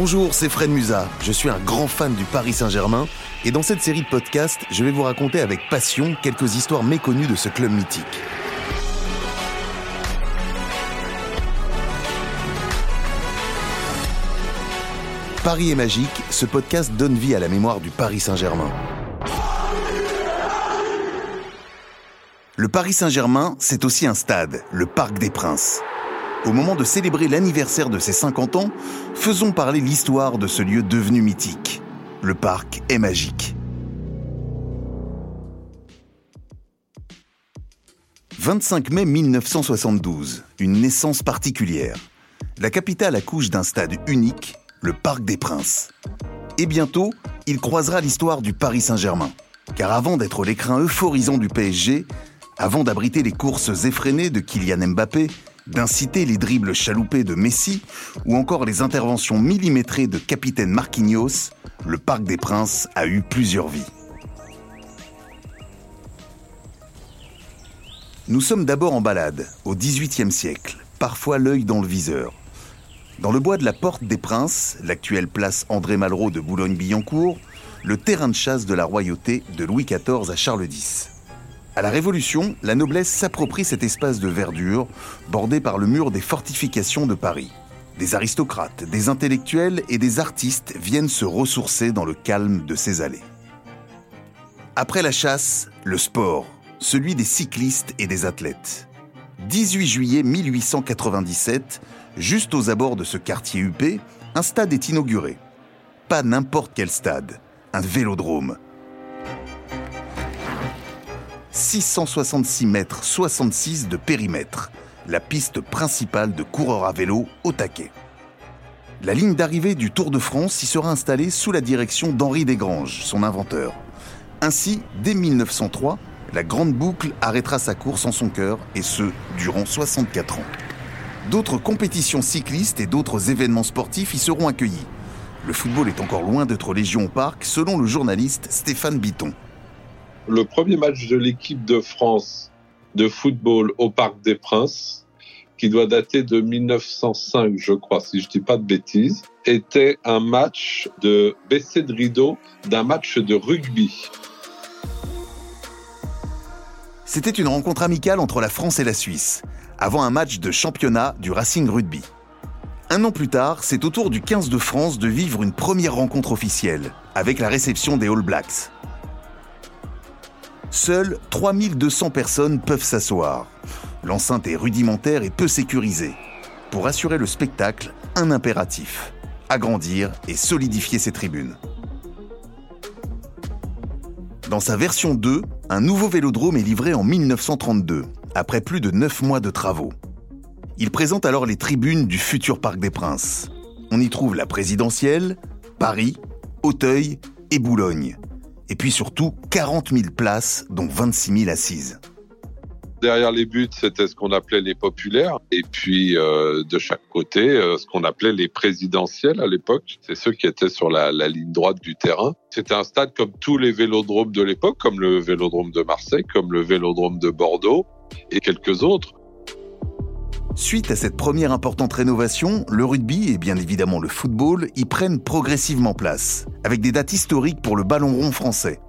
Bonjour, c'est Fred Musa. Je suis un grand fan du Paris Saint-Germain et dans cette série de podcasts, je vais vous raconter avec passion quelques histoires méconnues de ce club mythique. Paris est magique, ce podcast donne vie à la mémoire du Paris Saint-Germain. Le Paris Saint-Germain, c'est aussi un stade, le Parc des Princes. Au moment de célébrer l'anniversaire de ses 50 ans, faisons parler l'histoire de ce lieu devenu mythique. Le parc est magique. 25 mai 1972, une naissance particulière. La capitale accouche d'un stade unique, le Parc des Princes. Et bientôt, il croisera l'histoire du Paris Saint-Germain. Car avant d'être l'écrin euphorisant du PSG, avant d'abriter les courses effrénées de Kylian Mbappé, d'inciter les dribbles chaloupés de Messi ou encore les interventions millimétrées de capitaine Marquinhos, le Parc des Princes a eu plusieurs vies. Nous sommes d'abord en balade, au XVIIIe siècle, parfois l'œil dans le viseur. Dans le bois de la Porte des Princes, l'actuelle place André Malraux de Boulogne-Billancourt, le terrain de chasse de la royauté de Louis XIV à Charles X. À la Révolution, la noblesse s'approprie cet espace de verdure, bordé par le mur des fortifications de Paris. Des aristocrates, des intellectuels et des artistes viennent se ressourcer dans le calme de ces allées. Après la chasse, le sport, celui des cyclistes et des athlètes. 18 juillet 1897, juste aux abords de ce quartier huppé, un stade est inauguré. Pas n'importe quel stade, un vélodrome. 666 mètres 66 de périmètre, la piste principale de coureurs à vélo au taquet. La ligne d'arrivée du Tour de France y sera installée sous la direction d'Henri Desgranges, son inventeur. Ainsi, dès 1903, la Grande Boucle arrêtera sa course en son cœur, et ce, durant 64 ans. D'autres compétitions cyclistes et d'autres événements sportifs y seront accueillis. Le football est encore loin d'être légion au parc, selon le journaliste Stéphane Bitton. Le premier match de l'équipe de France de football au Parc des Princes, qui doit dater de 1905, je crois, si je dis pas de bêtises, était un match de baisser de rideau d'un match de rugby. C'était une rencontre amicale entre la France et la Suisse, avant un match de championnat du Racing Rugby. Un an plus tard, c'est au tour du 15 de France de vivre une première rencontre officielle, avec la réception des All Blacks. Seules 3200 personnes peuvent s'asseoir. L'enceinte est rudimentaire et peu sécurisée. Pour assurer le spectacle, un impératif agrandir et solidifier ses tribunes. Dans sa version 2, un nouveau vélodrome est livré en 1932, après plus de 9 mois de travaux. Il présente alors les tribunes du futur Parc des Princes. On y trouve la présidentielle, Paris, Auteuil et Boulogne et puis surtout 40 000 places, dont 26 000 assises. Derrière les buts, c'était ce qu'on appelait les populaires, et puis euh, de chaque côté, euh, ce qu'on appelait les présidentiels à l'époque. C'est ceux qui étaient sur la ligne droite du terrain. C'était un stade comme tous les vélodromes de l'époque, comme le vélodrome de Marseille, comme le vélodrome de Bordeaux et quelques autres. Suite à cette première importante rénovation, le rugby et bien évidemment le football y prennent progressivement place, avec des dates historiques pour le ballon rond français.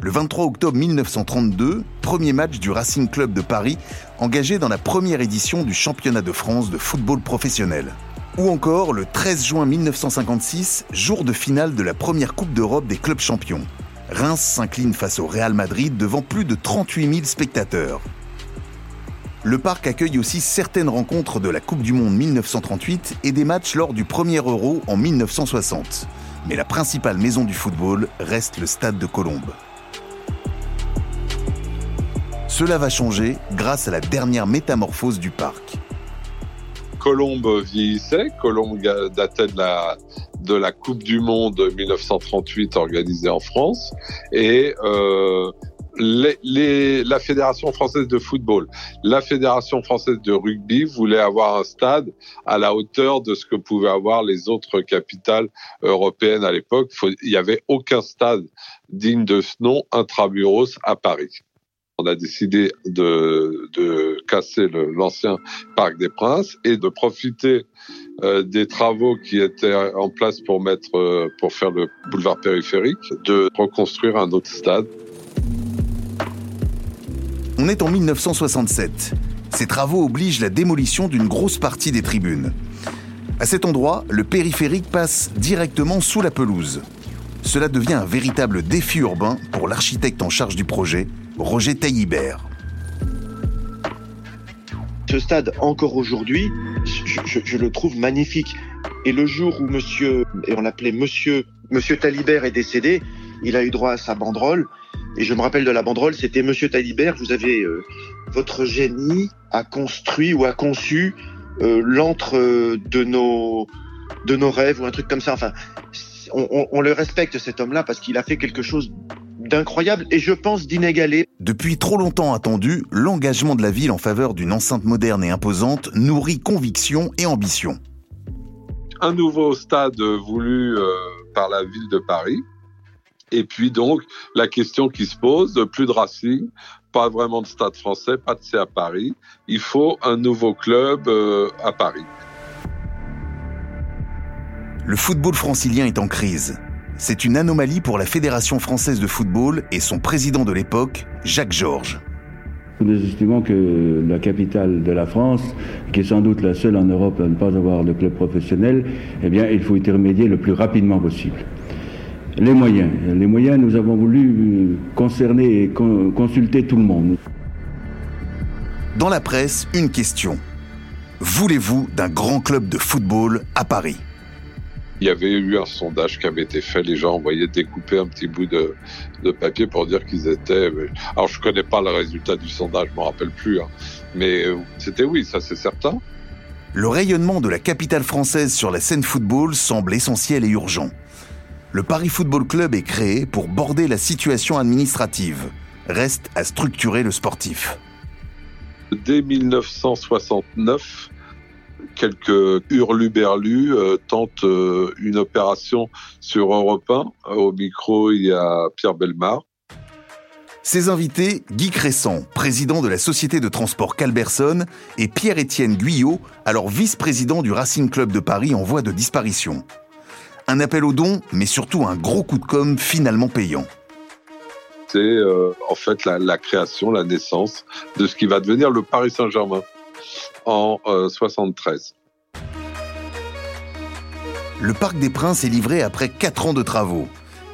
Le 23 octobre 1932, premier match du Racing Club de Paris, engagé dans la première édition du championnat de France de football professionnel. Ou encore le 13 juin 1956, jour de finale de la première Coupe d'Europe des clubs champions. Reims s'incline face au Real Madrid devant plus de 38 000 spectateurs le parc accueille aussi certaines rencontres de la Coupe du Monde 1938 et des matchs lors du premier Euro en 1960. Mais la principale maison du football reste le stade de Colombes. Cela va changer grâce à la dernière métamorphose du parc. Colombe vieillissait, Colombe datait de la, Coupe du Monde 1938 organisée en France, et euh, les, la Fédération française de football, la Fédération française de rugby voulait avoir un stade à la hauteur de ce que pouvaient avoir les autres capitales européennes à l'époque. Il n'y avait aucun stade digne de ce nom intramuros à Paris. On a décidé de, de casser l'ancien Parc des Princes et de profiter euh, des travaux qui étaient en place pour mettre, euh, pour faire le boulevard périphérique, de reconstruire un autre stade. On est en 1967. Ces travaux obligent la démolition d'une grosse partie des tribunes. À cet endroit, le périphérique passe directement sous la pelouse. Cela devient un véritable défi urbain pour l'architecte en charge du projet, Roger Taillibert. Ce stade, encore aujourd'hui, je, le trouve magnifique. Et le jour où monsieur, et on l'appelait monsieur, monsieur Talibert est décédé, il a eu droit à sa banderole. Et je me rappelle de la banderole, c'était Monsieur Talibert, vous avez euh, votre génie a construit ou a conçu euh, l'antre de nos de nos rêves ou un truc comme ça. Enfin, on, on le respecte cet homme-là parce qu'il a fait quelque chose d'incroyable et je pense d'inégalé. Depuis trop longtemps attendu, l'engagement de la ville en faveur d'une enceinte moderne et imposante nourrit conviction et ambition. Un nouveau stade voulu euh, par la ville de Paris. Et puis donc, la question qui se pose, plus de Racing, pas vraiment de stade français, pas de C à Paris. Il faut un nouveau club euh, à Paris. Le football francilien est en crise. C'est une anomalie pour la Fédération française de football et son président de l'époque, Jacques Georges. Nous estimons que la capitale de la France, qui est sans doute la seule en Europe à ne pas avoir de club professionnel, eh bien, il faut y remédier le plus rapidement possible. Les moyens. Les moyens, nous avons voulu concerner et consulter tout le monde. Dans la presse, une question. Voulez-vous d'un grand club de football à Paris? Il y avait eu un sondage qui avait été fait, les gens envoyaient découper un petit bout de, papier pour dire qu'ils étaient. Alors je connais pas le résultat du sondage, je m'en rappelle plus, hein. mais euh, c'était oui, ça c'est certain. Le rayonnement de la capitale française sur la scène football semble essentiel et urgent. Le Paris Football Club est créé pour border la situation administrative. Reste à structurer le sportif. Dès 1969, quelques hurluberlus euh, tentent euh, une opération sur Europe 1. Au micro, il y a Pierre Belmar. Ses invités, Guy Cresson, président de la société de transport Calberson, et Pierre-Étienne Guyot, alors vice-président du Racing Club de Paris en voie de disparition. Un appel aux dons, mais surtout un gros coup de com finalement payant. C'est euh, en fait la création, la naissance de ce qui va devenir le Paris Saint-Germain en 73. Euh, le Parc des Princes est livré après 4 ans de travaux.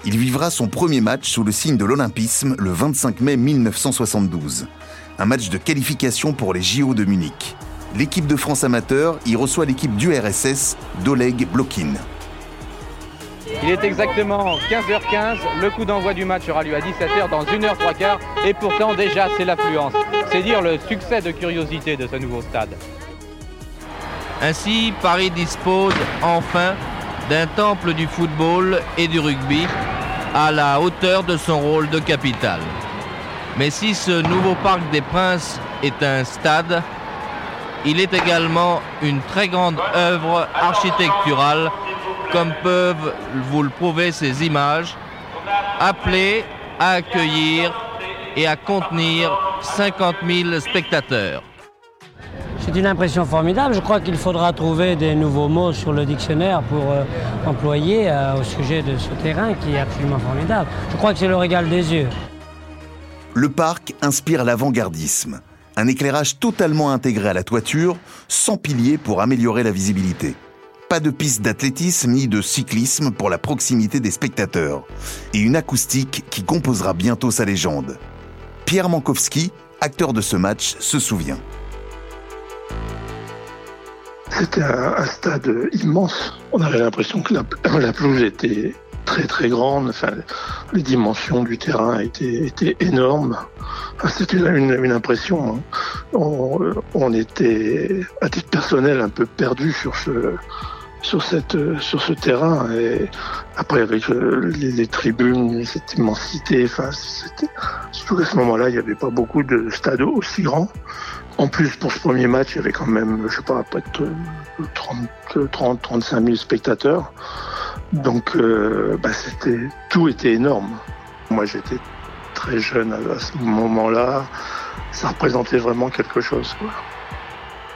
Il vivra son premier match sous le signe de l'Olympisme le 25 mai 1972. Un match de qualification pour les JO de Munich. L'équipe de France amateur y reçoit l'équipe du RSS d'Oleg Blokin. Il est exactement 15h15, le coup d'envoi du match aura lieu à 17h dans 1h 3 quarts et pourtant déjà c'est l'affluence. C'est dire le succès de curiosité de ce nouveau stade. Ainsi, Paris dispose enfin d'un temple du football et du rugby à la hauteur de son rôle de capitale. Mais si ce nouveau parc des Princes est un stade, il est également une très grande œuvre architecturale comme peuvent vous le prouver ces images, appelées à accueillir et à contenir 50 000 spectateurs. C'est une impression formidable. Je crois qu'il faudra trouver des nouveaux mots sur le dictionnaire pour euh, employer euh, au sujet de ce terrain qui est absolument formidable. Je crois que c'est le régal des yeux. Le parc inspire l'avant-gardisme. Un éclairage totalement intégré à la toiture, sans piliers pour améliorer la visibilité pas de piste d'athlétisme ni de cyclisme pour la proximité des spectateurs, et une acoustique qui composera bientôt sa légende. Pierre Mankowski, acteur de ce match, se souvient. C'était un, stade immense. On avait l'impression que la, pelouse était très très grande. Enfin, les dimensions du terrain étaient, énormes. C'était une, impression. Hein. On, était, à titre personnel, un peu perdu sur ce, sur cette sur ce terrain et après avec euh, les, tribunes cette immensité enfin c'était surtout qu'à ce moment-là il n'y avait pas beaucoup de stades aussi grands. En plus pour ce premier match il y avait quand même je sais pas peut-être 30 30 35 000 spectateurs. Donc euh, bah, c'était tout était énorme. Moi j'étais très jeune à, ce moment-là. Ça représentait vraiment quelque chose quoi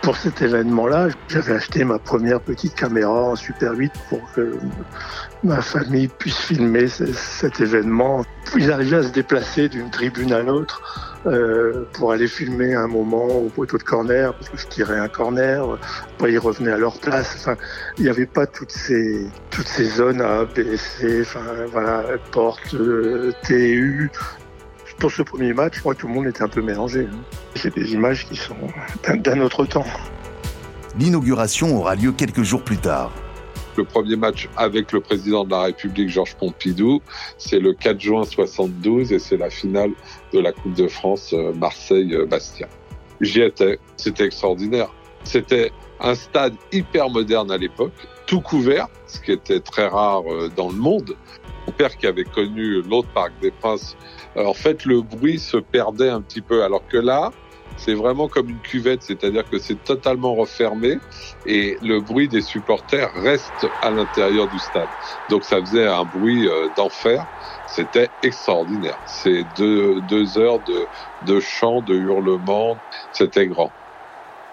pour cet événement-là, j'avais acheté ma première petite caméra en Super 8 pour que ma famille puisse filmer cet événement. Ils arrivaient à se déplacer d'une tribune à l'autre euh, pour aller filmer un moment au poteau de corner, parce que je tirais un corner, après ils revenaient à leur place. Enfin, il n'y avait pas toutes ces, toutes ces zones A, B, C, enfin, voilà, porte, euh, TU. Pour ce premier match, je crois que tout le monde était un peu mélangé. Hein. C'est des images qui sont d'un autre temps. L'inauguration aura lieu quelques jours plus tard. Le premier match avec le président de la République, Georges Pompidou, c'est le 4 juin 72 et c'est la finale de la Coupe de France euh, Marseille-Bastia. J'y étais, c'était extraordinaire. C'était un stade hyper moderne à l'époque, tout couvert, ce qui était très rare euh, dans le monde. Mon père qui avait connu l'autre Parc des Princes, euh, en fait le bruit se perdait un petit peu, alors que là, c'est vraiment comme une cuvette, c'est-à-dire que c'est totalement refermé et le bruit des supporters reste à l'intérieur du stade. Donc ça faisait un bruit euh, d'enfer. C'était extraordinaire. C'est deux, deux heures de, de chants, de hurlements. C'était grand.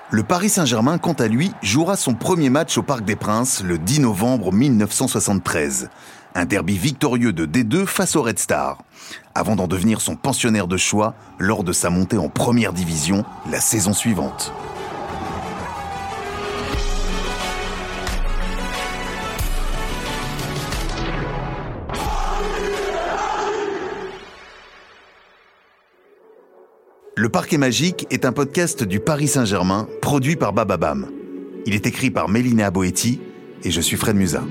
Le Paris Saint-Germain, quant à lui, jouera son premier match au Parc des Princes le 10 novembre 1973 un derby victorieux de D2 face au Red Star, avant d'en devenir son pensionnaire de choix lors de sa montée en première division la saison suivante. Le Parquet Magique est un podcast du Paris Saint-Germain produit par Bababam. Il est écrit par Mélina Boetti et je suis Fred Musa.